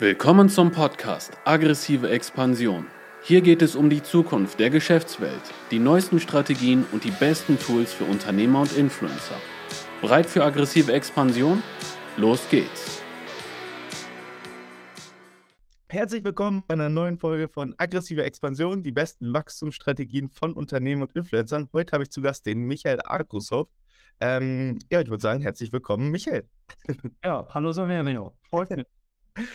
Willkommen zum Podcast Aggressive Expansion. Hier geht es um die Zukunft der Geschäftswelt, die neuesten Strategien und die besten Tools für Unternehmer und Influencer. Bereit für aggressive Expansion? Los geht's! Herzlich willkommen bei einer neuen Folge von Aggressive Expansion, die besten Wachstumsstrategien von Unternehmen und Influencern. Heute habe ich zu Gast den Michael Arkusov. Ähm, ja, ich würde sagen, herzlich willkommen, Michael. Ja, hallo Saverio. Freut mich.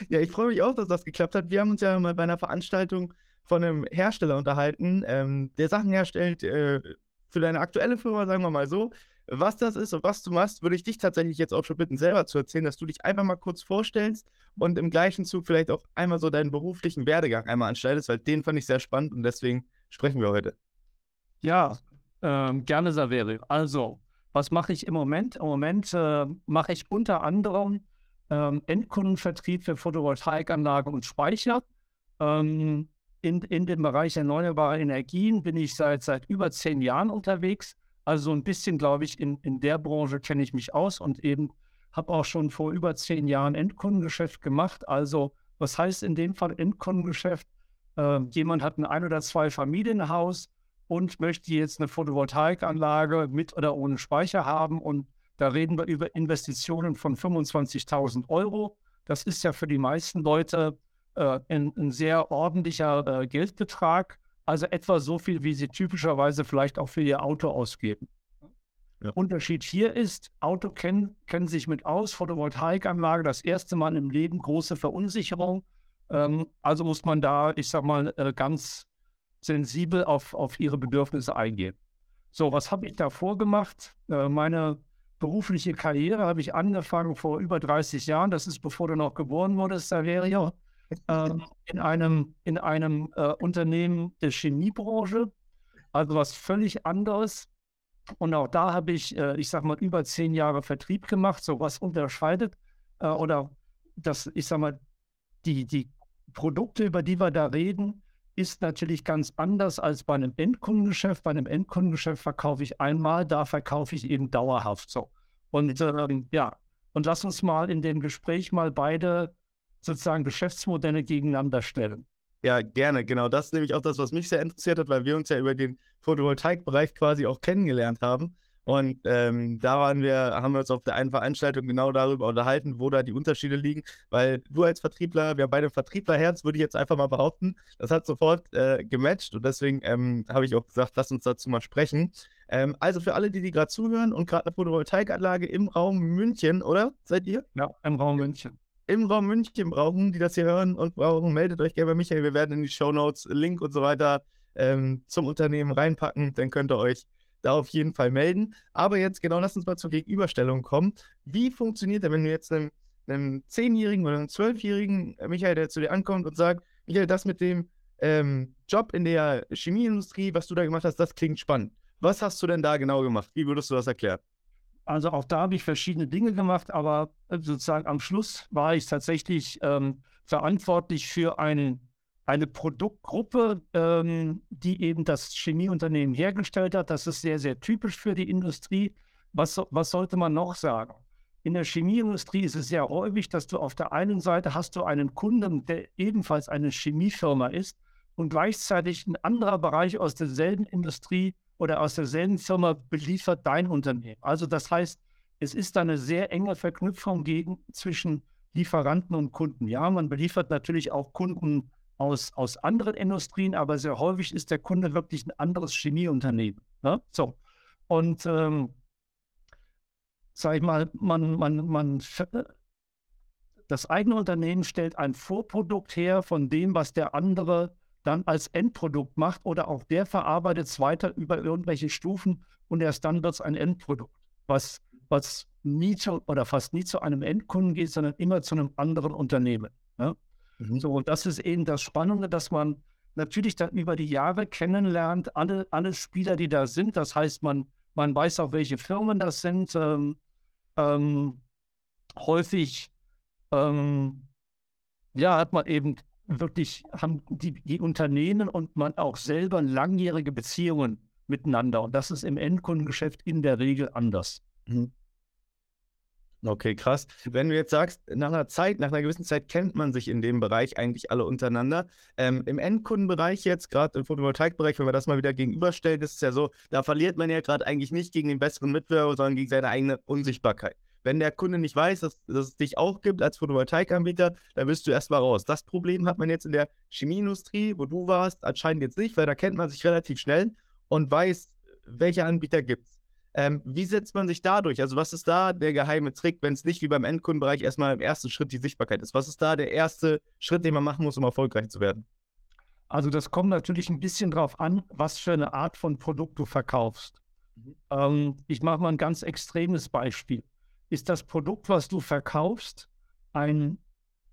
Ja, ich freue mich auch, dass das geklappt hat. Wir haben uns ja mal bei einer Veranstaltung von einem Hersteller unterhalten, ähm, der Sachen herstellt äh, für deine aktuelle Firma, sagen wir mal so. Was das ist und was du machst, würde ich dich tatsächlich jetzt auch schon bitten, selber zu erzählen, dass du dich einfach mal kurz vorstellst und im gleichen Zug vielleicht auch einmal so deinen beruflichen Werdegang einmal anschneidest, weil den fand ich sehr spannend und deswegen sprechen wir heute. Ja, ähm, gerne Saverio. Also, was mache ich im Moment? Im Moment äh, mache ich unter anderem ähm, Endkundenvertrieb für Photovoltaikanlagen und Speicher. Ähm, in, in dem Bereich erneuerbare Energien bin ich seit, seit über zehn Jahren unterwegs. Also ein bisschen, glaube ich, in, in der Branche kenne ich mich aus und eben habe auch schon vor über zehn Jahren Endkundengeschäft gemacht. Also was heißt in dem Fall Endkundengeschäft? Äh, jemand hat ein ein oder zwei Familienhaus und möchte jetzt eine Photovoltaikanlage mit oder ohne Speicher haben und da reden wir über Investitionen von 25.000 Euro. Das ist ja für die meisten Leute äh, ein, ein, sehr ordentlicher äh, Geldbetrag. Also etwa so viel, wie sie typischerweise vielleicht auch für ihr Auto ausgeben. Ja. Unterschied hier ist, Auto kennen, kennen sich mit aus, Photovoltaikanlage, das erste Mal im Leben große Verunsicherung. Ähm, also muss man da, ich sag mal, äh, ganz sensibel auf, auf ihre Bedürfnisse eingehen. So, was habe ich da vorgemacht? Äh, meine berufliche Karriere habe ich angefangen vor über 30 Jahren. Das ist bevor du noch geboren wurdest, Saverio. Äh, in einem, in einem äh, Unternehmen der Chemiebranche. Also was völlig anderes. Und auch da habe ich, äh, ich sag mal, über zehn Jahre Vertrieb gemacht. So was unterscheidet äh, oder das, ich sag mal, die, die Produkte, über die wir da reden, ist natürlich ganz anders als bei einem Endkundengeschäft. Bei einem Endkundengeschäft verkaufe ich einmal, da verkaufe ich eben dauerhaft so. Und ähm, ja, und lass uns mal in dem Gespräch mal beide sozusagen Geschäftsmodelle gegeneinander stellen. Ja, gerne. Genau das ist nämlich auch das, was mich sehr interessiert hat, weil wir uns ja über den Photovoltaikbereich quasi auch kennengelernt haben. Und ähm, da waren wir, haben wir uns auf der einen Veranstaltung genau darüber unterhalten, wo da die Unterschiede liegen. Weil du als Vertriebler, wir haben beide Vertrieblerherz, würde ich jetzt einfach mal behaupten. Das hat sofort äh, gematcht und deswegen ähm, habe ich auch gesagt, lass uns dazu mal sprechen. Ähm, also für alle, die, die gerade zuhören und gerade eine Photovoltaikanlage im Raum München, oder? Seid ihr? Ja, im Raum München. Im Raum München brauchen, die das hier hören und brauchen, meldet euch gerne bei Michael. Wir werden in die Show Notes Link und so weiter ähm, zum Unternehmen reinpacken. Dann könnt ihr euch da auf jeden Fall melden. Aber jetzt genau, lass uns mal zur Gegenüberstellung kommen. Wie funktioniert das, wenn du jetzt einem, einem 10-Jährigen oder einem 12-Jährigen, äh, Michael, der zu dir ankommt und sagt, Michael, das mit dem ähm, Job in der Chemieindustrie, was du da gemacht hast, das klingt spannend. Was hast du denn da genau gemacht? Wie würdest du das erklären? Also auch da habe ich verschiedene Dinge gemacht, aber äh, sozusagen am Schluss war ich tatsächlich ähm, verantwortlich für einen eine Produktgruppe, ähm, die eben das Chemieunternehmen hergestellt hat. Das ist sehr, sehr typisch für die Industrie. Was, was sollte man noch sagen? In der Chemieindustrie ist es sehr häufig, dass du auf der einen Seite hast du einen Kunden, der ebenfalls eine Chemiefirma ist und gleichzeitig ein anderer Bereich aus derselben Industrie oder aus derselben Firma beliefert dein Unternehmen. Also das heißt, es ist eine sehr enge Verknüpfung gegen, zwischen Lieferanten und Kunden. Ja, man beliefert natürlich auch Kunden aus, aus anderen Industrien, aber sehr häufig ist der Kunde wirklich ein anderes Chemieunternehmen. Ne? So. Und ähm, sag ich mal, man, man, man, das eigene Unternehmen stellt ein Vorprodukt her von dem, was der andere dann als Endprodukt macht oder auch der verarbeitet es weiter über irgendwelche Stufen und erst dann wird es ein Endprodukt, was, was nie zu oder fast nie zu einem Endkunden geht, sondern immer zu einem anderen Unternehmen. Ne? Mhm. So, und das ist eben das Spannende, dass man natürlich dann über die Jahre kennenlernt, alle, alle Spieler, die da sind. Das heißt, man, man weiß auch, welche Firmen das sind. Ähm, ähm, häufig ähm, ja, hat man eben wirklich, haben die, die Unternehmen und man auch selber langjährige Beziehungen miteinander. Und das ist im Endkundengeschäft in der Regel anders. Mhm. Okay, krass. Wenn du jetzt sagst, nach einer Zeit, nach einer gewissen Zeit kennt man sich in dem Bereich eigentlich alle untereinander. Ähm, Im Endkundenbereich jetzt, gerade im Photovoltaikbereich, wenn man das mal wieder gegenüberstellt, ist es ja so, da verliert man ja gerade eigentlich nicht gegen den besseren Mitbewerber, sondern gegen seine eigene Unsichtbarkeit. Wenn der Kunde nicht weiß, dass, dass es dich auch gibt als Photovoltaikanbieter, dann bist du erstmal raus. Das Problem hat man jetzt in der Chemieindustrie, wo du warst, anscheinend jetzt nicht, weil da kennt man sich relativ schnell und weiß, welche Anbieter gibt es. Ähm, wie setzt man sich dadurch? Also, was ist da der geheime Trick, wenn es nicht wie beim Endkundenbereich erstmal im ersten Schritt die Sichtbarkeit ist? Was ist da der erste Schritt, den man machen muss, um erfolgreich zu werden? Also, das kommt natürlich ein bisschen drauf an, was für eine Art von Produkt du verkaufst. Mhm. Ähm, ich mache mal ein ganz extremes Beispiel. Ist das Produkt, was du verkaufst, ein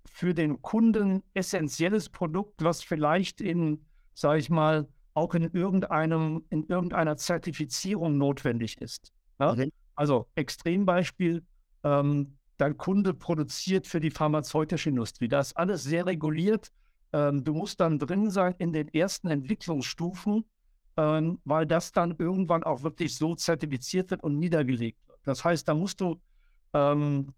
für den Kunden essentielles Produkt, was vielleicht in, sage ich mal, auch in irgendeinem, in irgendeiner Zertifizierung notwendig ist. Ja? Okay. Also Extrembeispiel, ähm, dein Kunde produziert für die pharmazeutische Industrie. Das ist alles sehr reguliert. Ähm, du musst dann drin sein in den ersten Entwicklungsstufen, ähm, weil das dann irgendwann auch wirklich so zertifiziert wird und niedergelegt wird. Das heißt, da musst du ähm,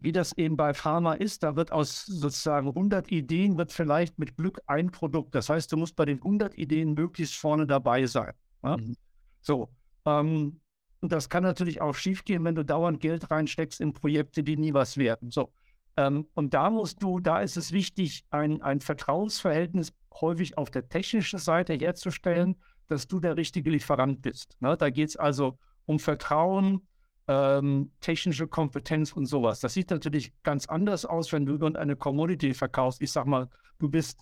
wie das eben bei Pharma ist, da wird aus sozusagen 100 Ideen, wird vielleicht mit Glück ein Produkt. Das heißt, du musst bei den 100 Ideen möglichst vorne dabei sein. Ja? Mhm. So. Ähm, und das kann natürlich auch schiefgehen, wenn du dauernd Geld reinsteckst in Projekte, die nie was werden. So. Ähm, und da musst du, da ist es wichtig, ein, ein Vertrauensverhältnis häufig auf der technischen Seite herzustellen, dass du der richtige Lieferant bist. Ne? Da geht es also um Vertrauen, ähm, technische Kompetenz und sowas. Das sieht natürlich ganz anders aus, wenn du irgendeine Commodity verkaufst. Ich sag mal, du bist,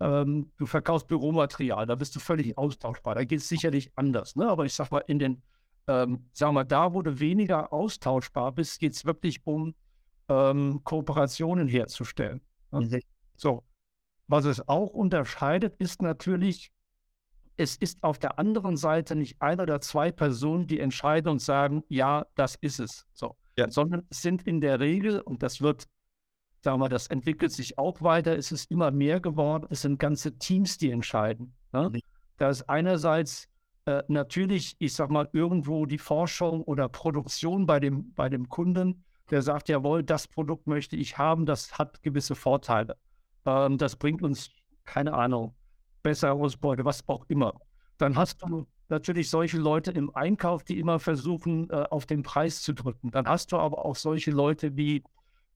ähm, du verkaufst Büromaterial, da bist du völlig austauschbar. Da geht es sicherlich anders. Ne? Aber ich sag mal, in den, ähm, sag mal, da, wo du weniger austauschbar bist, geht es wirklich um ähm, Kooperationen herzustellen. Ne? Mhm. So. Was es auch unterscheidet, ist natürlich, es ist auf der anderen Seite nicht ein oder zwei Personen, die entscheiden und sagen, ja, das ist es. So. Ja. Sondern es sind in der Regel, und das wird, sagen wir, das entwickelt sich auch weiter, es ist immer mehr geworden, es sind ganze Teams, die entscheiden. Ne? Mhm. Da ist einerseits äh, natürlich, ich sag mal, irgendwo die Forschung oder Produktion bei dem, bei dem Kunden, der sagt, jawohl, das Produkt möchte ich haben, das hat gewisse Vorteile. Ähm, das bringt uns, keine Ahnung, bessere Ausbeute, was auch immer. Dann hast du natürlich solche Leute im Einkauf, die immer versuchen, äh, auf den Preis zu drücken. Dann hast du aber auch solche Leute wie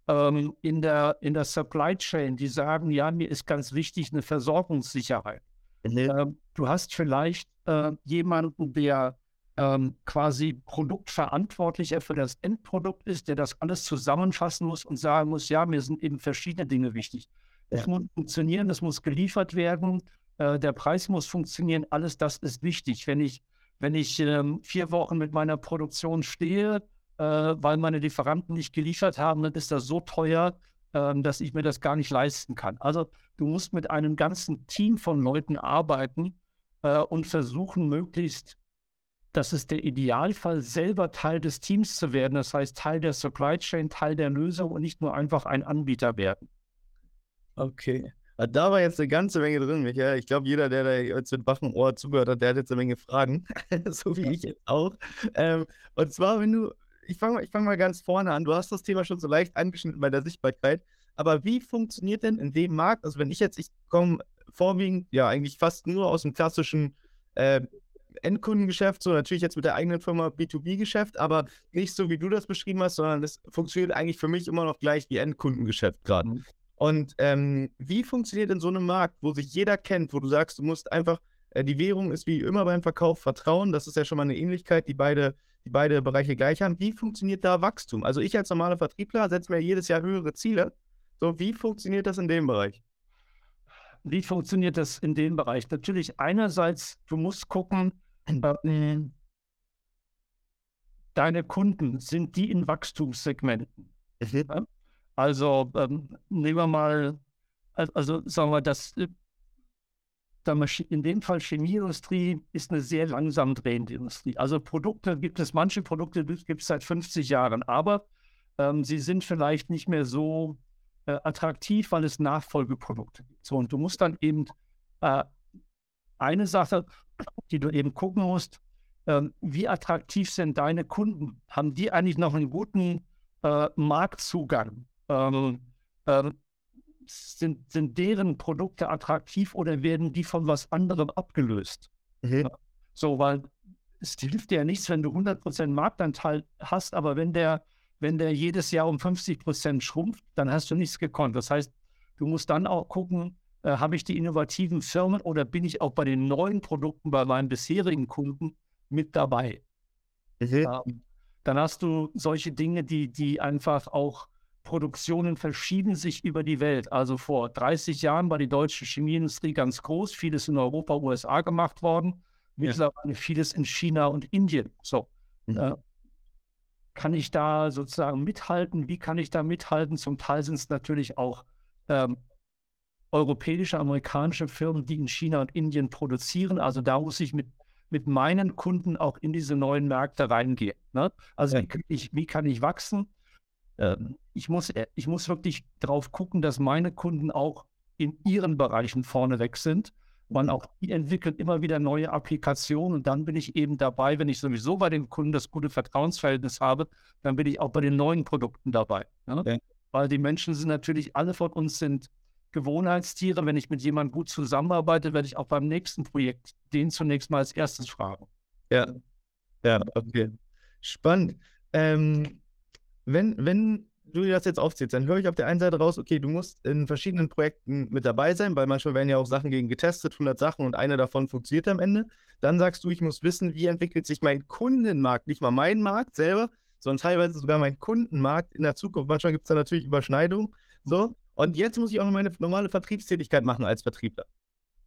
ähm, in, der, in der Supply Chain, die sagen, ja, mir ist ganz wichtig eine Versorgungssicherheit. Mhm. Ähm, du hast vielleicht äh, jemanden, der ähm, quasi Produktverantwortlicher für das Endprodukt ist, der das alles zusammenfassen muss und sagen muss, ja, mir sind eben verschiedene Dinge wichtig. Es ja. muss funktionieren, es muss geliefert werden, äh, der Preis muss funktionieren, alles das ist wichtig. Wenn ich, wenn ich ähm, vier Wochen mit meiner Produktion stehe, äh, weil meine Lieferanten nicht geliefert haben, dann ist das so teuer, äh, dass ich mir das gar nicht leisten kann. Also du musst mit einem ganzen Team von Leuten arbeiten äh, und versuchen, möglichst das ist der Idealfall, selber Teil des Teams zu werden. Das heißt, Teil der Supply Chain, Teil der Lösung und nicht nur einfach ein Anbieter werden. Okay. Ah, da war jetzt eine ganze Menge drin, Michael. Ich glaube, jeder, der da jetzt mit wachem Ohr zugehört hat, der hat jetzt eine Menge Fragen. so wie ich jetzt auch. Ähm, und zwar, wenn du, ich fange ich fang mal ganz vorne an. Du hast das Thema schon so leicht angeschnitten bei der Sichtbarkeit. Aber wie funktioniert denn in dem Markt, also wenn ich jetzt, ich komme vorwiegend, ja, eigentlich fast nur aus dem klassischen äh, Endkundengeschäft, so natürlich jetzt mit der eigenen Firma B2B-Geschäft, aber nicht so, wie du das beschrieben hast, sondern das funktioniert eigentlich für mich immer noch gleich wie Endkundengeschäft gerade. Mhm. Und ähm, wie funktioniert in so einem Markt, wo sich jeder kennt, wo du sagst, du musst einfach, äh, die Währung ist wie immer beim Verkauf Vertrauen, das ist ja schon mal eine Ähnlichkeit, die beide, die beide Bereiche gleich haben. Wie funktioniert da Wachstum? Also ich als normaler Vertriebler setze mir jedes Jahr höhere Ziele. So, wie funktioniert das in dem Bereich? Wie funktioniert das in dem Bereich? Natürlich einerseits, du musst gucken, äh, deine Kunden, sind die in Wachstumssegmenten? Mhm. Also ähm, nehmen wir mal, also sagen wir, das äh, in dem Fall Chemieindustrie ist eine sehr langsam drehende Industrie. Also Produkte gibt es, manche Produkte gibt es seit 50 Jahren, aber ähm, sie sind vielleicht nicht mehr so äh, attraktiv, weil es Nachfolgeprodukte gibt. So, und du musst dann eben äh, eine Sache, die du eben gucken musst, äh, wie attraktiv sind deine Kunden? Haben die eigentlich noch einen guten äh, Marktzugang. Ähm, äh, sind, sind deren Produkte attraktiv oder werden die von was anderem abgelöst? Mhm. So, weil es hilft dir ja nichts, wenn du 100% Marktanteil hast, aber wenn der, wenn der jedes Jahr um 50% schrumpft, dann hast du nichts gekonnt. Das heißt, du musst dann auch gucken, äh, habe ich die innovativen Firmen oder bin ich auch bei den neuen Produkten bei meinen bisherigen Kunden mit dabei? Mhm. Ähm, dann hast du solche Dinge, die, die einfach auch Produktionen verschieben sich über die Welt. Also vor 30 Jahren war die deutsche Chemieindustrie ganz groß, vieles in Europa, USA gemacht worden, mittlerweile ja. vieles in China und Indien. So. Mhm. Äh, kann ich da sozusagen mithalten? Wie kann ich da mithalten? Zum Teil sind es natürlich auch ähm, europäische, amerikanische Firmen, die in China und Indien produzieren. Also da muss ich mit, mit meinen Kunden auch in diese neuen Märkte reingehen. Ne? Also ja. wie, kann ich, wie kann ich wachsen? Ähm, ich, muss, äh, ich muss wirklich darauf gucken, dass meine Kunden auch in ihren Bereichen vorneweg sind. Man auch die entwickeln immer wieder neue Applikationen und dann bin ich eben dabei, wenn ich sowieso bei den Kunden das gute Vertrauensverhältnis habe, dann bin ich auch bei den neuen Produkten dabei. Ne? Ja. Weil die Menschen sind natürlich, alle von uns sind Gewohnheitstiere. Wenn ich mit jemandem gut zusammenarbeite, werde ich auch beim nächsten Projekt den zunächst mal als erstes fragen. Ja, ja, okay. Spannend. Ähm, wenn, wenn du das jetzt aufzählst, dann höre ich auf der einen Seite raus, okay, du musst in verschiedenen Projekten mit dabei sein, weil manchmal werden ja auch Sachen gegen getestet, 100 Sachen und eine davon funktioniert am Ende. Dann sagst du, ich muss wissen, wie entwickelt sich mein Kundenmarkt, nicht mal mein Markt selber, sondern teilweise sogar mein Kundenmarkt in der Zukunft. Manchmal gibt es da natürlich Überschneidungen. So, und jetzt muss ich auch noch meine normale Vertriebstätigkeit machen als Vertriebler.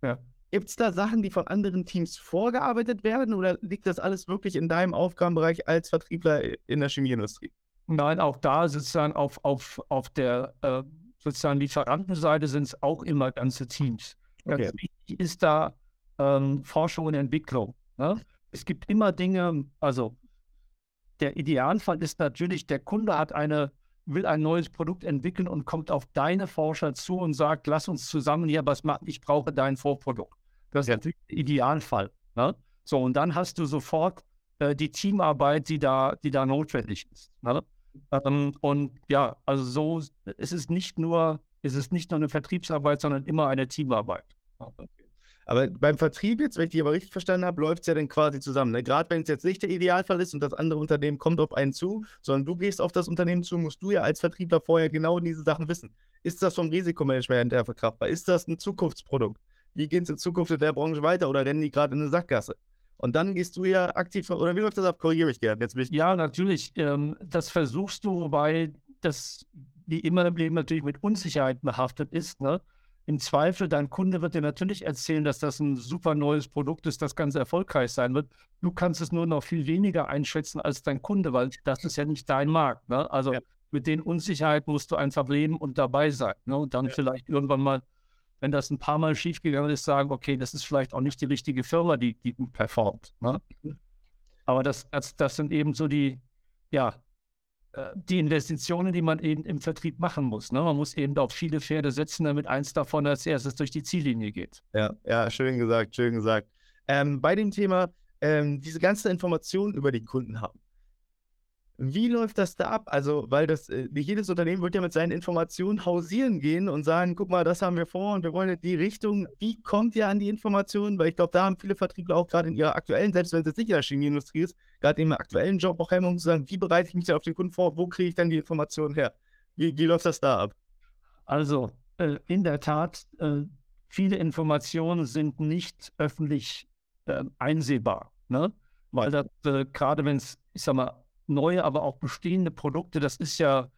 Ja. Gibt es da Sachen, die von anderen Teams vorgearbeitet werden oder liegt das alles wirklich in deinem Aufgabenbereich als Vertriebler in der Chemieindustrie? Nein, auch da sozusagen auf, auf, auf der äh, sozusagen Lieferantenseite sind es auch immer ganze Teams. Ganz okay. wichtig ist da ähm, Forschung und Entwicklung. Ne? Es gibt immer Dinge, also der Idealfall ist natürlich, der Kunde hat eine will ein neues Produkt entwickeln und kommt auf deine Forscher zu und sagt, lass uns zusammen hier was machen, ich brauche dein Vorprodukt. Das ist natürlich der Idealfall. Ne? So, und dann hast du sofort äh, die Teamarbeit, die da, die da notwendig ist. Ne? Ähm, und ja, also so, es ist nicht nur, es ist nicht nur eine Vertriebsarbeit, sondern immer eine Teamarbeit. Okay. Aber beim Vertrieb jetzt, wenn ich die aber richtig verstanden habe, läuft es ja dann quasi zusammen. Ne? Gerade wenn es jetzt nicht der Idealfall ist und das andere Unternehmen kommt auf einen zu, sondern du gehst auf das Unternehmen zu, musst du ja als Vertriebler vorher genau diese Sachen wissen. Ist das vom Risikomanagement her verkraftbar? Ist das ein Zukunftsprodukt? Wie geht es in Zukunft in der Branche weiter oder rennen die gerade in eine Sackgasse? Und dann gehst du ja aktiv, oder wie läuft das ab? Korrigiere ich gerne. Jetzt ich ja, natürlich. Ähm, das versuchst du, wobei das wie immer im Leben natürlich mit Unsicherheit behaftet ist. Ne? im Zweifel, dein Kunde wird dir natürlich erzählen, dass das ein super neues Produkt ist, das ganz erfolgreich sein wird. Du kannst es nur noch viel weniger einschätzen als dein Kunde, weil das ist ja nicht dein Markt. Ne? Also ja. mit den Unsicherheiten musst du einfach leben und dabei sein. Ne? Und dann ja. vielleicht irgendwann mal, wenn das ein paar Mal schiefgegangen ist, sagen, okay, das ist vielleicht auch nicht die richtige Firma, die, die gut performt. Ne? Aber das, das, das sind eben so die, ja, äh, die Investitionen, die man eben im Vertrieb machen muss. Ne? Man muss eben auf viele Pferde setzen, damit eins davon als erstes durch die Ziellinie geht. Ja, ja, schön gesagt, schön gesagt. Ähm, bei dem Thema, ähm, diese ganze Informationen über die Kunden haben. Wie läuft das da ab? Also, weil das, äh, jedes Unternehmen wird ja mit seinen Informationen hausieren gehen und sagen, guck mal, das haben wir vor und wir wollen in die Richtung. Wie kommt ihr an die Informationen? Weil ich glaube, da haben viele Vertriebler auch gerade in ihrer aktuellen, selbst wenn es jetzt nicht in der Chemieindustrie ist, gerade im aktuellen Job auch Hemmungen zu sagen, wie bereite ich mich da auf den Kunden vor? Wo kriege ich dann die Informationen her? Wie, wie läuft das da ab? Also, äh, in der Tat, äh, viele Informationen sind nicht öffentlich äh, einsehbar. Ne? Weil das, äh, gerade wenn es, ich sag mal, neue, aber auch bestehende Produkte, das ist ja,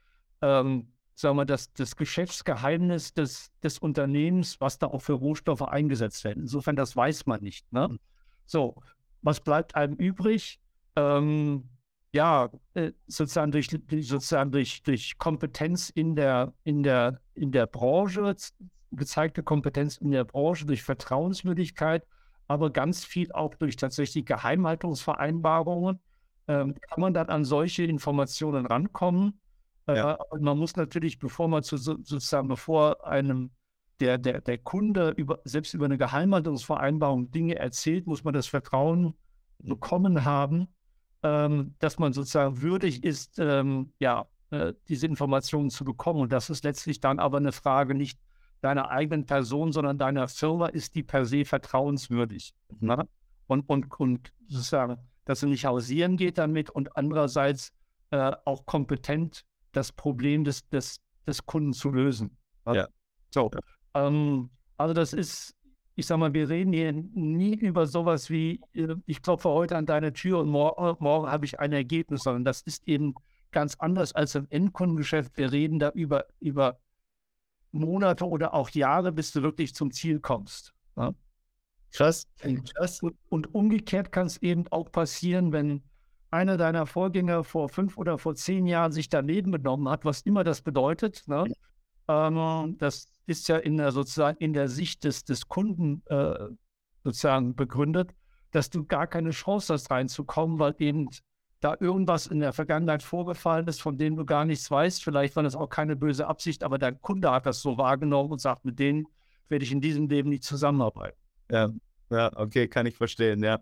ähm, sagen wir, das, das Geschäftsgeheimnis des, des Unternehmens, was da auch für Rohstoffe eingesetzt werden. Insofern, das weiß man nicht. Ne? Hm. So, was bleibt einem übrig? Ähm, ja, äh, sozusagen durch, sozusagen durch, durch Kompetenz in der, in, der, in der Branche, gezeigte Kompetenz in der Branche, durch Vertrauenswürdigkeit, aber ganz viel auch durch tatsächlich Geheimhaltungsvereinbarungen ähm, kann man dann an solche Informationen rankommen. Äh, ja. man muss natürlich, bevor man zu, sozusagen, bevor einem der, der, der Kunde über, selbst über eine Geheimhaltungsvereinbarung Dinge erzählt, muss man das Vertrauen bekommen haben, ähm, dass man sozusagen würdig ist, ähm, ja, äh, diese Informationen zu bekommen. Und das ist letztlich dann aber eine Frage nicht deiner eigenen Person, sondern deiner Firma, ist die per se vertrauenswürdig. Mhm. Ne? Und, und, und sozusagen, dass sie nicht hausieren geht damit und andererseits äh, auch kompetent das Problem des, des, des Kunden zu lösen. Ja. So. Ja. Ähm, also das ist, ich sag mal, wir reden hier nie über sowas wie, äh, ich klopfe heute an deine Tür und morgen, morgen habe ich ein Ergebnis, sondern das ist eben ganz anders als im Endkundengeschäft. Wir reden da über, über Monate oder auch Jahre, bis du wirklich zum Ziel kommst. Ja? Krass. Krass. Und, und umgekehrt kann es eben auch passieren, wenn einer deiner Vorgänger vor fünf oder vor zehn Jahren sich daneben benommen hat, was immer das bedeutet. Ne? Ähm, das ist ja in der sozusagen in der Sicht des, des Kunden äh, sozusagen begründet, dass du gar keine Chance hast reinzukommen, weil eben da irgendwas in der Vergangenheit vorgefallen ist, von dem du gar nichts weißt. Vielleicht war das auch keine böse Absicht, aber dein Kunde hat das so wahrgenommen und sagt, mit denen werde ich in diesem Leben nicht zusammenarbeiten. Ja, ja, okay, kann ich verstehen, ja.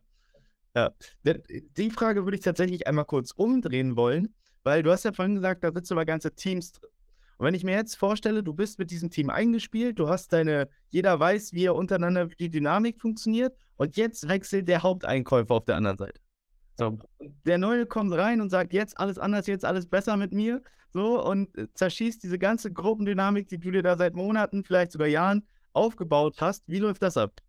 Ja, die Frage würde ich tatsächlich einmal kurz umdrehen wollen, weil du hast ja vorhin gesagt, da sitzen aber ganze Teams drin. Und wenn ich mir jetzt vorstelle, du bist mit diesem Team eingespielt, du hast deine, jeder weiß, wie er untereinander, wie die Dynamik funktioniert und jetzt wechselt der Haupteinkäufer auf der anderen Seite. So, der Neue kommt rein und sagt, jetzt alles anders, jetzt alles besser mit mir. So, und äh, zerschießt diese ganze Gruppendynamik, die du dir da seit Monaten, vielleicht sogar Jahren aufgebaut hast. Wie läuft das ab?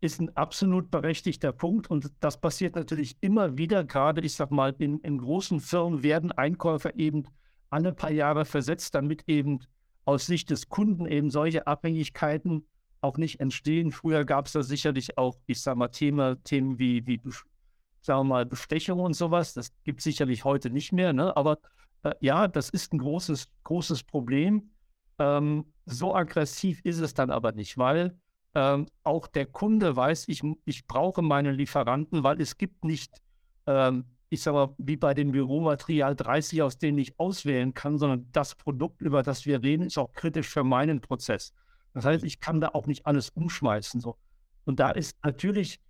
Ist ein absolut berechtigter Punkt und das passiert natürlich immer wieder, gerade ich sag mal, in, in großen Firmen werden Einkäufer eben alle paar Jahre versetzt, damit eben aus Sicht des Kunden eben solche Abhängigkeiten auch nicht entstehen. Früher gab es da sicherlich auch, ich sag mal, Thema, Themen wie, wie sagen wir mal, Bestechung und sowas. Das gibt es sicherlich heute nicht mehr, ne? aber äh, ja, das ist ein großes, großes Problem. Ähm, so aggressiv ist es dann aber nicht, weil ähm, auch der Kunde weiß, ich, ich brauche meine Lieferanten, weil es gibt nicht, ähm, ich sage mal, wie bei dem Büromaterial 30, aus denen ich auswählen kann, sondern das Produkt, über das wir reden, ist auch kritisch für meinen Prozess. Das heißt, ich kann da auch nicht alles umschmeißen. So. Und da ist natürlich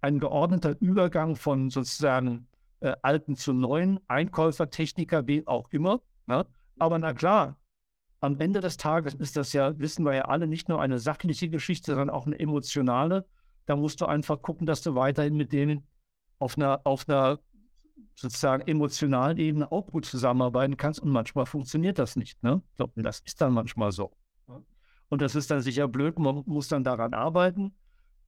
ein geordneter Übergang von sozusagen äh, alten zu neuen, Einkäufer, Techniker, wie auch immer. Ne? Aber na klar, am Ende des Tages ist das ja, wissen wir ja alle, nicht nur eine sachliche Geschichte, sondern auch eine emotionale. Da musst du einfach gucken, dass du weiterhin mit denen auf einer, auf einer sozusagen emotionalen Ebene auch gut zusammenarbeiten kannst. Und manchmal funktioniert das nicht. Ne? Das ist dann manchmal so. Und das ist dann sicher blöd, man muss dann daran arbeiten.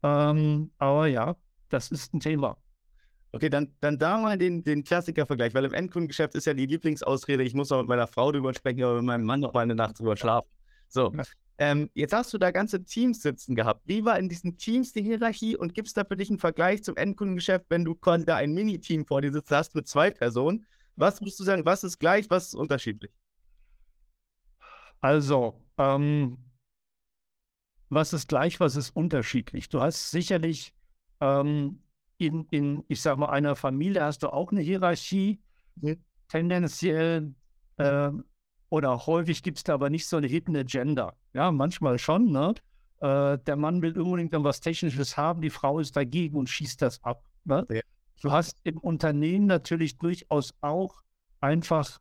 Ähm, aber ja, das ist ein Thema. Okay, dann, dann da mal den, den Klassiker-Vergleich, weil im Endkundengeschäft ist ja die Lieblingsausrede, ich muss auch mit meiner Frau drüber sprechen, aber mit meinem Mann noch mal eine Nacht drüber schlafen. So, ähm, jetzt hast du da ganze Teams sitzen gehabt. Wie war in diesen Teams die Hierarchie und gibt es da für dich einen Vergleich zum Endkundengeschäft, wenn du quasi da ein Mini-Team vor dir sitzt hast mit zwei Personen? Was würdest du sagen, was ist gleich, was ist unterschiedlich? Also, ähm, was ist gleich, was ist unterschiedlich? Du hast sicherlich ähm, in, in, ich sag mal, einer Familie hast du auch eine Hierarchie. Mhm. Tendenziell äh, oder häufig gibt es da aber nicht so eine Hidden Agenda. Ja, manchmal schon, ne? Äh, der Mann will unbedingt dann was Technisches haben, die Frau ist dagegen und schießt das ab. Ne? Ja. Du hast im Unternehmen natürlich durchaus auch einfach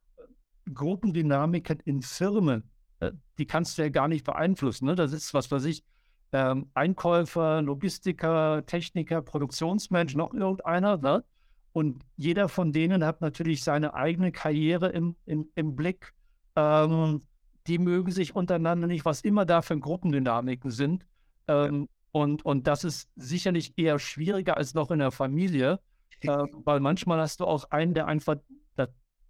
Gruppendynamiken in Firmen. Äh, die kannst du ja gar nicht beeinflussen. Ne? Das ist, was weiß ich, ähm, Einkäufer, Logistiker, Techniker, Produktionsmensch, noch irgendeiner. Ne? Und jeder von denen hat natürlich seine eigene Karriere im, im, im Blick. Ähm, die mögen sich untereinander nicht, was immer da für Gruppendynamiken sind. Ähm, und, und das ist sicherlich eher schwieriger als noch in der Familie, äh, weil manchmal hast du auch einen, der einfach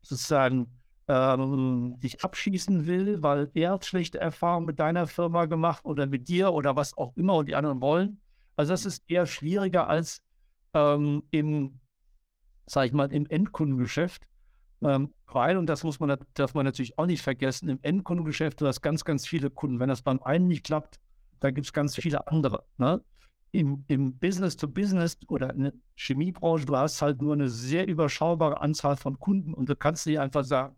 sozusagen ähm, dich abschießen will, weil er hat schlechte Erfahrungen mit deiner Firma gemacht oder mit dir oder was auch immer und die anderen wollen. Also das ist eher schwieriger als ähm, im, sag ich mal, im Endkundengeschäft. Ähm, weil, und das muss man, darf man natürlich auch nicht vergessen, im Endkundengeschäft du hast ganz, ganz viele Kunden. Wenn das beim einen nicht klappt, da gibt es ganz viele andere. Ne? Im, Im Business to Business oder in der Chemiebranche, du hast halt nur eine sehr überschaubare Anzahl von Kunden und du kannst dir einfach sagen,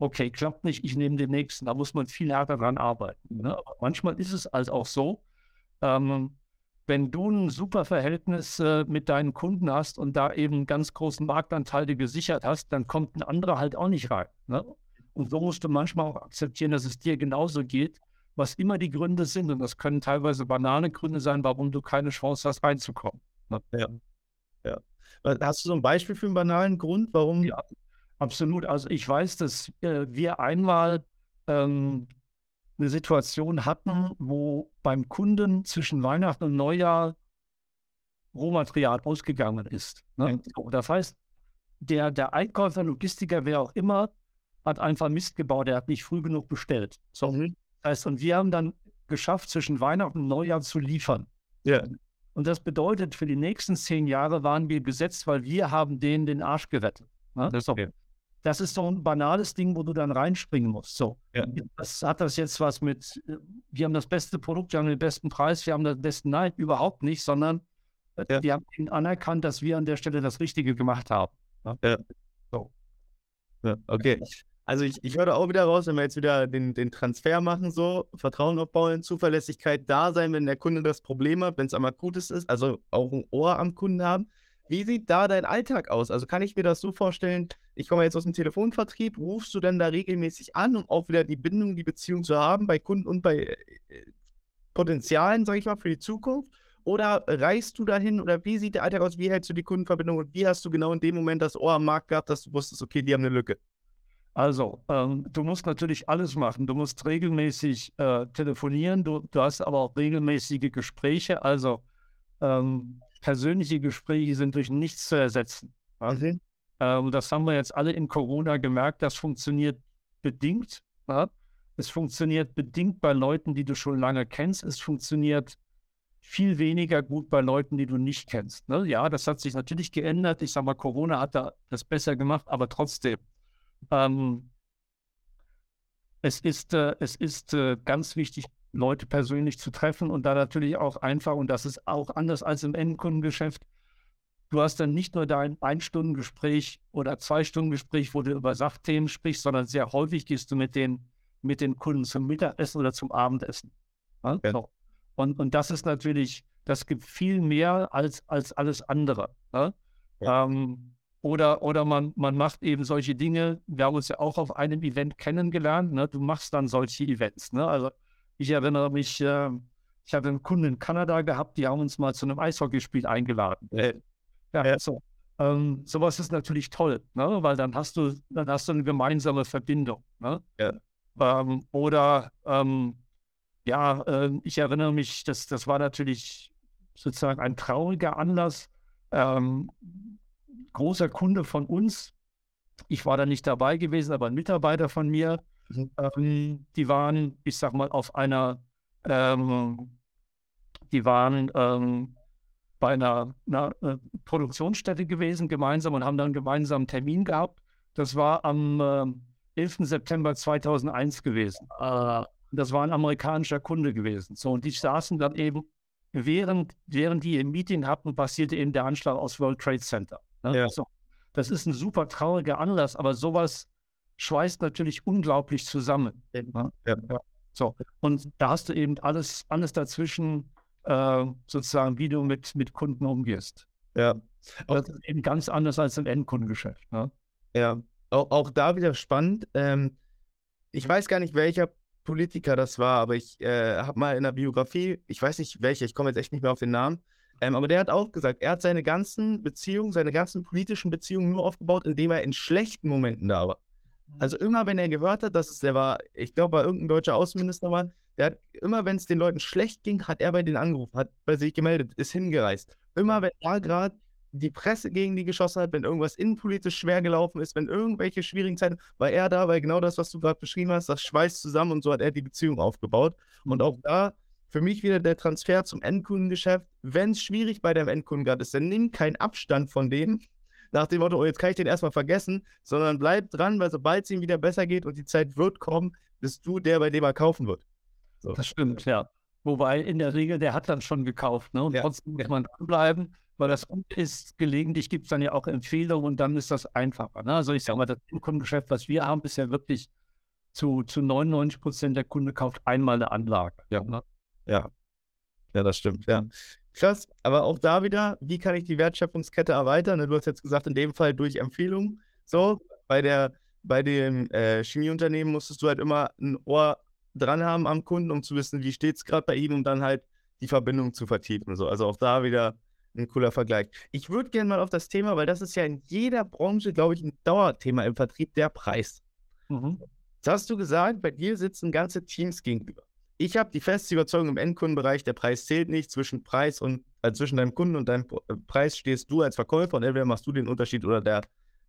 okay, klappt nicht, ich nehme den nächsten. Da muss man viel härter dran arbeiten. Ne? Manchmal ist es halt auch so, ähm, wenn du ein super Verhältnis äh, mit deinen Kunden hast und da eben einen ganz großen Marktanteil dir gesichert hast, dann kommt ein anderer halt auch nicht rein. Ne? Und so musst du manchmal auch akzeptieren, dass es dir genauso geht, was immer die Gründe sind. Und das können teilweise banale Gründe sein, warum du keine Chance hast, reinzukommen. Ne? Ja. ja. Hast du so ein Beispiel für einen banalen Grund, warum? Ja, absolut. Also ich weiß, dass äh, wir einmal ähm, eine Situation hatten, wo beim Kunden zwischen Weihnachten und Neujahr Rohmaterial ausgegangen ist. Ne? Das heißt, der, der Einkäufer, Logistiker, wer auch immer, hat einfach Mist gebaut, der hat nicht früh genug bestellt. So. Mhm. Das heißt, und wir haben dann geschafft, zwischen Weihnachten und Neujahr zu liefern. Ja. Und das bedeutet, für die nächsten zehn Jahre waren wir besetzt, weil wir haben denen den Arsch gerettet. Ne? Das, okay. Das, ist so ein banales Ding, wo du dann reinspringen musst. So. Ja. Das hat das jetzt was mit, äh, wir haben das beste Produkt, wir haben den besten Preis, wir haben den besten Nein, überhaupt nicht, sondern äh, ja. wir haben anerkannt, dass wir an der Stelle das Richtige gemacht haben. Ne? Ja. So. Okay. Also ich, ich höre da auch wieder raus, wenn wir jetzt wieder den, den Transfer machen, so Vertrauen aufbauen, Zuverlässigkeit da sein, wenn der Kunde das Problem hat, wenn es am akutes ist, also auch ein Ohr am Kunden haben. Wie sieht da dein Alltag aus? Also kann ich mir das so vorstellen, ich komme jetzt aus dem Telefonvertrieb, rufst du dann da regelmäßig an, um auch wieder die Bindung, die Beziehung zu haben bei Kunden und bei äh, Potenzialen, sage ich mal, für die Zukunft? Oder reist du dahin oder wie sieht der Alltag aus? Wie hältst du die Kundenverbindung und wie hast du genau in dem Moment das Ohr am Markt gehabt, dass du wusstest, okay, die haben eine Lücke? Also, ähm, du musst natürlich alles machen. Du musst regelmäßig äh, telefonieren, du, du, hast aber auch regelmäßige Gespräche. Also, ähm, persönliche Gespräche sind durch nichts zu ersetzen. Okay. Ähm, das haben wir jetzt alle in Corona gemerkt. Das funktioniert bedingt. Ja? Es funktioniert bedingt bei Leuten, die du schon lange kennst. Es funktioniert viel weniger gut bei Leuten, die du nicht kennst. Ne? Ja, das hat sich natürlich geändert. Ich sage mal, Corona hat da das besser gemacht, aber trotzdem. Ähm, es ist, äh, es ist äh, ganz wichtig, Leute persönlich zu treffen und da natürlich auch einfach, und das ist auch anders als im Endkundengeschäft, du hast dann nicht nur dein Ein-Stunden-Gespräch oder Zwei-Stunden-Gespräch, wo du über Sachthemen sprichst, sondern sehr häufig gehst du mit den, mit den Kunden zum Mittagessen oder zum Abendessen. Ja? Ja. So. Und, und das ist natürlich, das gibt viel mehr als, als alles andere. Ja? Ähm, oder, oder man, man macht eben solche Dinge. Wir haben uns ja auch auf einem Event kennengelernt. Ne? Du machst dann solche Events. Ne? Also ich erinnere mich, äh, ich habe einen Kunden in Kanada gehabt, die haben uns mal zu einem Eishockeyspiel eingeladen. Äh, ja, ja, so. Ähm, sowas ist natürlich toll, ne? weil dann hast du, dann hast du eine gemeinsame Verbindung. Ne? Ja. Ähm, oder ähm, ja, äh, ich erinnere mich, das, das war natürlich sozusagen ein trauriger Anlass. Ähm, großer Kunde von uns. Ich war da nicht dabei gewesen, aber ein Mitarbeiter von mir. Mhm. Ähm, die waren, ich sag mal, auf einer, ähm, die waren ähm, bei einer, einer äh, Produktionsstätte gewesen, gemeinsam und haben dann gemeinsam einen Termin gehabt. Das war am äh, 11. September 2001 gewesen. Äh, das war ein amerikanischer Kunde gewesen. So, und die saßen dann eben, während, während die im Meeting hatten, passierte eben der Anschlag aus World Trade Center. Ne? Ja. So. Das ist ein super trauriger Anlass, aber sowas schweißt natürlich unglaublich zusammen. Ne? Ja. So. Und da hast du eben alles, alles dazwischen, äh, sozusagen, wie du mit, mit Kunden umgehst. Ja. Das ist eben ganz anders als im Endkundengeschäft. Ne? Ja. Auch, auch da wieder spannend. Ähm, ich weiß gar nicht, welcher Politiker das war, aber ich äh, habe mal in der Biografie, ich weiß nicht welche, ich komme jetzt echt nicht mehr auf den Namen, ähm, aber der hat auch gesagt, er hat seine ganzen Beziehungen, seine ganzen politischen Beziehungen nur aufgebaut, indem er in schlechten Momenten da war. Also immer, wenn er gehört hat, dass es der war, ich glaube, war irgendein deutscher Außenminister war, der hat immer, wenn es den Leuten schlecht ging, hat er bei denen angerufen, hat bei sich gemeldet, ist hingereist. Immer, wenn da gerade die Presse gegen die geschossen hat, wenn irgendwas innenpolitisch schwer gelaufen ist, wenn irgendwelche schwierigen Zeiten, war er da, weil genau das, was du gerade beschrieben hast, das schweißt zusammen und so hat er die Beziehung aufgebaut. Und mhm. auch da für mich wieder der Transfer zum Endkundengeschäft. Wenn es schwierig bei deinem Endkunden gerade ist, dann nimm keinen Abstand von dem, nach dem Motto, oh, jetzt kann ich den erstmal vergessen, sondern bleib dran, weil sobald es ihm wieder besser geht und die Zeit wird kommen, bist du der, bei dem er kaufen wird. So. Das stimmt, ja. Wobei in der Regel, der hat dann schon gekauft, ne? Und ja. trotzdem muss man dranbleiben, weil das ist, gelegentlich gibt es dann ja auch Empfehlungen und dann ist das einfacher. Ne? Also ich sage mal, das Kundengeschäft, was wir haben, ist ja wirklich zu, zu 99 Prozent der Kunde kauft einmal eine Anlage. Ja. Ne? Ja. Ja, das stimmt, ja. Krass, aber auch da wieder, wie kann ich die Wertschöpfungskette erweitern? Du hast jetzt gesagt, in dem Fall durch Empfehlungen. So, bei der, bei dem äh, Chemieunternehmen musstest du halt immer ein Ohr dran haben am Kunden, um zu wissen, wie steht es gerade bei ihm, um dann halt die Verbindung zu vertiefen. So. Also auch da wieder ein cooler Vergleich. Ich würde gerne mal auf das Thema, weil das ist ja in jeder Branche, glaube ich, ein Dauerthema im Vertrieb, der Preis. Mhm. Jetzt hast du gesagt, bei dir sitzen ganze Teams gegenüber. Ich habe die feste Überzeugung im Endkundenbereich, der Preis zählt nicht. Zwischen Preis und äh, zwischen deinem Kunden und deinem äh, Preis stehst du als Verkäufer und entweder machst du den Unterschied oder der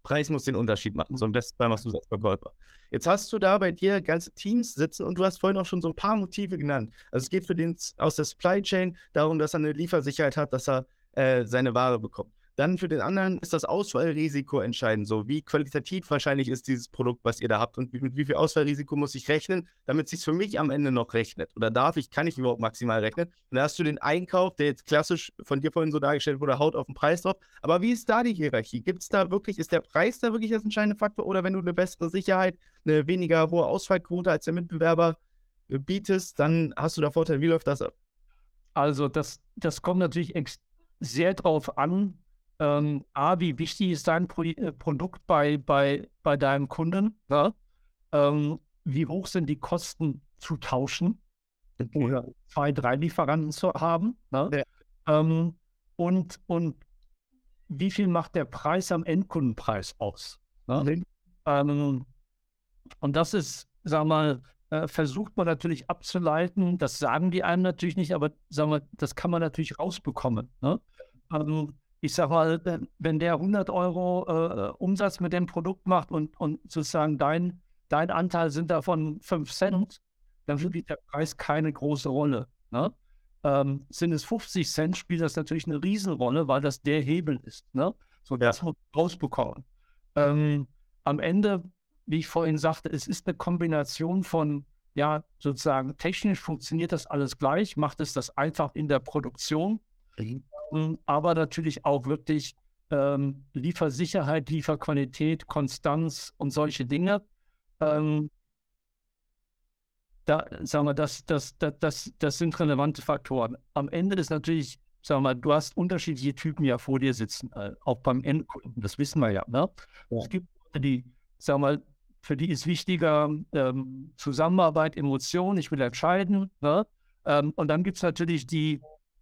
Preis muss den Unterschied machen. So im besten machst du als Verkäufer. Jetzt hast du da bei dir ganze Teams sitzen und du hast vorhin auch schon so ein paar Motive genannt. Also es geht für den aus der Supply Chain darum, dass er eine Liefersicherheit hat, dass er äh, seine Ware bekommt. Dann für den anderen ist das Ausfallrisiko entscheidend. So, wie qualitativ wahrscheinlich ist dieses Produkt, was ihr da habt und mit wie viel Ausfallrisiko muss ich rechnen, damit es sich für mich am Ende noch rechnet. Oder darf ich, kann ich überhaupt maximal rechnen? Und da hast du den Einkauf, der jetzt klassisch von dir vorhin so dargestellt wurde, haut auf den Preis drauf. Aber wie ist da die Hierarchie? Gibt es da wirklich, ist der Preis da wirklich das entscheidende Faktor? Oder wenn du eine bessere Sicherheit, eine weniger hohe Ausfallquote als der Mitbewerber bietest, dann hast du da Vorteile. Wie läuft das ab? Also das, das kommt natürlich sehr drauf an, ähm, A, wie wichtig ist dein Pro äh, Produkt bei, bei, bei deinem Kunden? Ja? Ähm, wie hoch sind die Kosten zu tauschen? Oder zwei, drei Lieferanten zu haben? Ja? Ähm, und, und wie viel macht der Preis am Endkundenpreis aus? Ja? Ähm, und das ist, sag mal, äh, versucht man natürlich abzuleiten. Das sagen die einem natürlich nicht, aber sagen wir, das kann man natürlich rausbekommen. Ne? Ähm, ich sag mal, wenn der 100 Euro äh, Umsatz mit dem Produkt macht und, und sozusagen dein, dein Anteil sind davon 5 Cent, dann spielt der Preis keine große Rolle. Ne? Ähm, sind es 50 Cent, spielt das natürlich eine Riesenrolle, weil das der Hebel ist. Ne? So, das ja. muss rausbekommen. Ähm, am Ende, wie ich vorhin sagte, es ist eine Kombination von, ja, sozusagen technisch funktioniert das alles gleich, macht es das einfach in der Produktion. Mhm aber natürlich auch wirklich ähm, Liefersicherheit, Lieferqualität, Konstanz und solche Dinge. Ähm, da, sagen wir, das, das, das, das, das sind relevante Faktoren. Am Ende ist natürlich, sagen wir, du hast unterschiedliche Typen ja vor dir sitzen, äh, auch beim Endkunden, das wissen wir ja. Ne? Ja. Es gibt die, sagen wir, für die ist wichtiger ähm, Zusammenarbeit, Emotion, ich will entscheiden. Ne? Ähm, und dann gibt es natürlich die,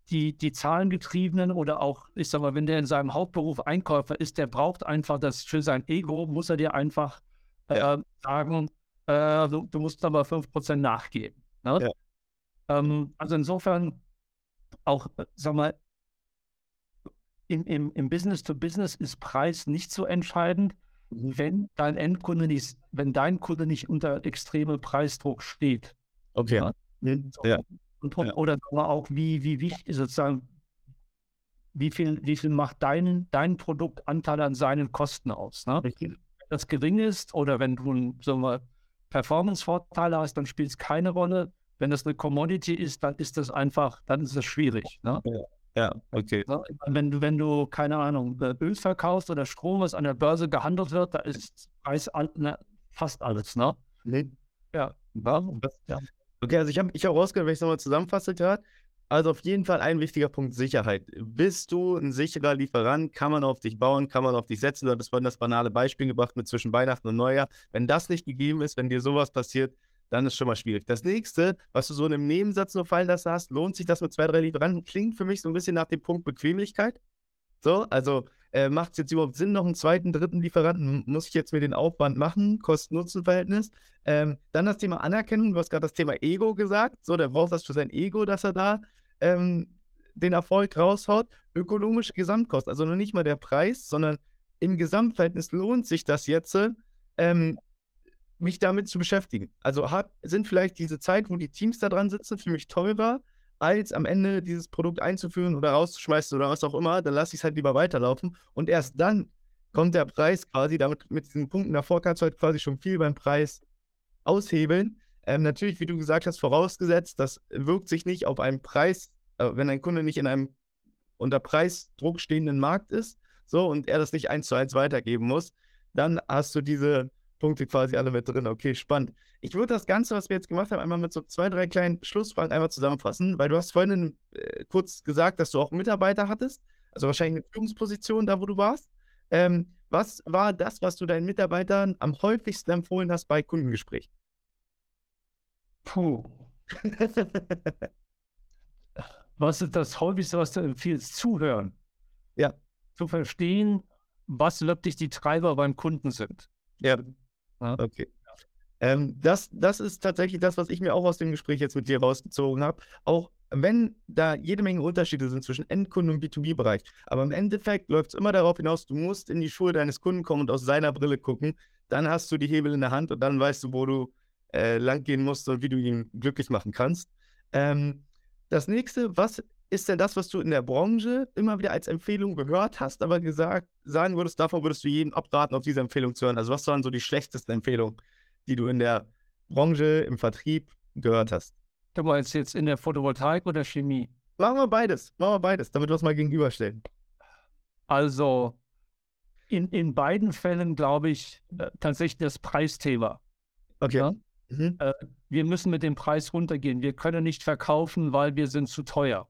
die, die Zahlengetriebenen oder auch, ich sag mal, wenn der in seinem Hauptberuf Einkäufer ist, der braucht einfach das für sein Ego, muss er dir einfach äh, sagen, äh, du, du, musst aber 5% nachgeben. Ne? Ja. Ähm, also insofern auch, äh, sag mal, im, im, im Business to Business ist Preis nicht so entscheidend, mhm. wenn dein Endkunde nicht, wenn dein Kunde nicht unter extremem Preisdruck steht. Okay. Ja? ja. Und, ja. Oder auch, wie, wie wichtig sozusagen, wie viel, wie viel macht dein, dein Produktanteil an seinen Kosten aus? Ne? Wenn das gering ist oder wenn du einen so Performance-Vorteil hast, dann spielt es keine Rolle. Wenn das eine Commodity ist, dann ist das einfach, dann ist es schwierig. Ne? Ja. Ja, okay. Ne? Wenn du, wenn du, keine Ahnung, äh, Öl verkaufst oder Strom, was an der Börse gehandelt wird, da ist Preis ne, fast alles, ne? Nee. Ja. ja. Okay, also ich habe ich hab rausgehört, wenn ich es nochmal zusammenfasse gerade. Also auf jeden Fall ein wichtiger Punkt Sicherheit. Bist du ein sicherer Lieferant? Kann man auf dich bauen? Kann man auf dich setzen? Du hattest vorhin das banale Beispiel gebracht mit zwischen Weihnachten und Neujahr. Wenn das nicht gegeben ist, wenn dir sowas passiert, dann ist schon mal schwierig. Das nächste, was du so in einem Nebensatz nur fallen lassen hast, lohnt sich das mit zwei, drei Lieferanten, klingt für mich so ein bisschen nach dem Punkt Bequemlichkeit. So, also äh, macht es jetzt überhaupt Sinn, noch einen zweiten, dritten Lieferanten? Muss ich jetzt mir den Aufwand machen? Kosten-Nutzen-Verhältnis? Ähm, dann das Thema Anerkennung. Du hast gerade das Thema Ego gesagt. So, der braucht das für sein Ego, dass er da ähm, den Erfolg raushaut. Ökonomische Gesamtkosten, also noch nicht mal der Preis, sondern im Gesamtverhältnis lohnt sich das jetzt, ähm, mich damit zu beschäftigen. Also hat, sind vielleicht diese Zeit, wo die Teams da dran sitzen, für mich teurer, als am Ende dieses Produkt einzuführen oder rauszuschmeißen oder was auch immer, dann lasse ich es halt lieber weiterlaufen. Und erst dann kommt der Preis quasi, damit mit diesen Punkten davor kannst du halt quasi schon viel beim Preis aushebeln. Ähm, natürlich, wie du gesagt hast, vorausgesetzt, das wirkt sich nicht auf einen Preis, äh, wenn ein Kunde nicht in einem unter Preisdruck stehenden Markt ist, so und er das nicht eins zu eins weitergeben muss, dann hast du diese Punkte quasi alle mit drin. Okay, spannend. Ich würde das Ganze, was wir jetzt gemacht haben, einmal mit so zwei, drei kleinen Schlussfragen einmal zusammenfassen, weil du hast vorhin äh, kurz gesagt, dass du auch Mitarbeiter hattest, also wahrscheinlich eine Führungsposition da, wo du warst. Ähm, was war das, was du deinen Mitarbeitern am häufigsten empfohlen hast bei Kundengesprächen? Puh. was ist das häufigste, was du empfiehlst? Zuhören. Ja. Zu verstehen, was wirklich die Treiber beim Kunden sind. Ja. Ja. Okay. Ähm, das, das ist tatsächlich das, was ich mir auch aus dem Gespräch jetzt mit dir rausgezogen habe. Auch wenn da jede Menge Unterschiede sind zwischen Endkunden und B2B-Bereich. Aber im Endeffekt läuft es immer darauf hinaus, du musst in die Schuhe deines Kunden kommen und aus seiner Brille gucken. Dann hast du die Hebel in der Hand und dann weißt du, wo du äh, lang gehen musst und wie du ihn glücklich machen kannst. Ähm, das nächste, was ist denn das, was du in der Branche immer wieder als Empfehlung gehört hast, aber gesagt, sagen würdest, davon würdest du jedem abraten, auf diese Empfehlung zu hören? Also, was waren so die schlechtesten Empfehlungen, die du in der Branche, im Vertrieb gehört hast? Du meinst jetzt in der Photovoltaik oder Chemie? Machen wir beides. Machen wir beides, damit wir es mal gegenüberstellen. Also, in, in beiden Fällen glaube ich äh, tatsächlich das Preisthema. Okay. Ja? Mhm. Äh, wir müssen mit dem Preis runtergehen. Wir können nicht verkaufen, weil wir sind zu teuer.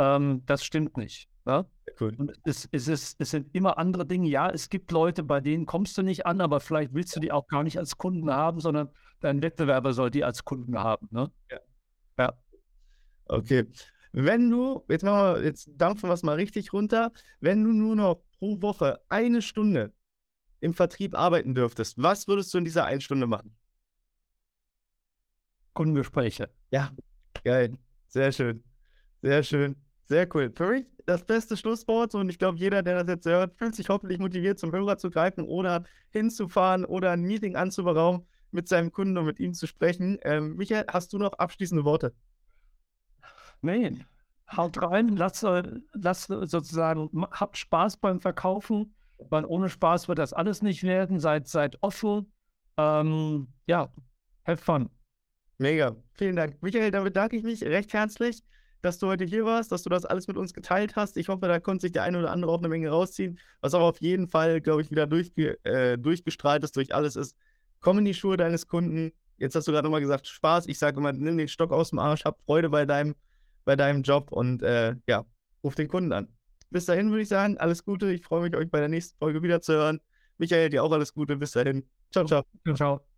Ähm, das stimmt nicht. Ja? Cool. Und es, es, ist, es sind immer andere Dinge. Ja, es gibt Leute, bei denen kommst du nicht an, aber vielleicht willst du die auch gar nicht als Kunden haben, sondern dein Wettbewerber soll die als Kunden haben. Ne? Ja. ja. Okay. Wenn du, jetzt machen wir, jetzt dampfen wir es mal richtig runter, wenn du nur noch pro Woche eine Stunde im Vertrieb arbeiten dürftest, was würdest du in dieser einen Stunde machen? Kundengespräche. Ja, geil. Sehr schön. Sehr schön. Sehr cool. Für mich das beste Schlusswort und ich glaube, jeder, der das jetzt hört, fühlt sich hoffentlich motiviert, zum Hörer zu greifen oder hinzufahren oder ein Meeting anzuberaumen, mit seinem Kunden und mit ihm zu sprechen. Ähm, Michael, hast du noch abschließende Worte? Nee, haut rein, lass, lass sozusagen, habt Spaß beim Verkaufen, weil ohne Spaß wird das alles nicht werden. Seid, seid offen. Ähm, ja, have fun. Mega, vielen Dank. Michael, dann bedanke ich mich recht herzlich dass du heute hier warst, dass du das alles mit uns geteilt hast. Ich hoffe, da konnte sich der eine oder andere auch eine Menge rausziehen. Was aber auf jeden Fall, glaube ich, wieder durchge äh, durchgestrahlt ist durch alles ist, komm in die Schuhe deines Kunden. Jetzt hast du gerade nochmal gesagt, Spaß. Ich sage immer, nimm den Stock aus dem Arsch, hab Freude bei deinem, bei deinem Job und äh, ja, ruf den Kunden an. Bis dahin würde ich sagen, alles Gute. Ich freue mich, euch bei der nächsten Folge wieder zu hören. Michael, dir auch alles Gute. Bis dahin. Ciao, ciao. Ciao.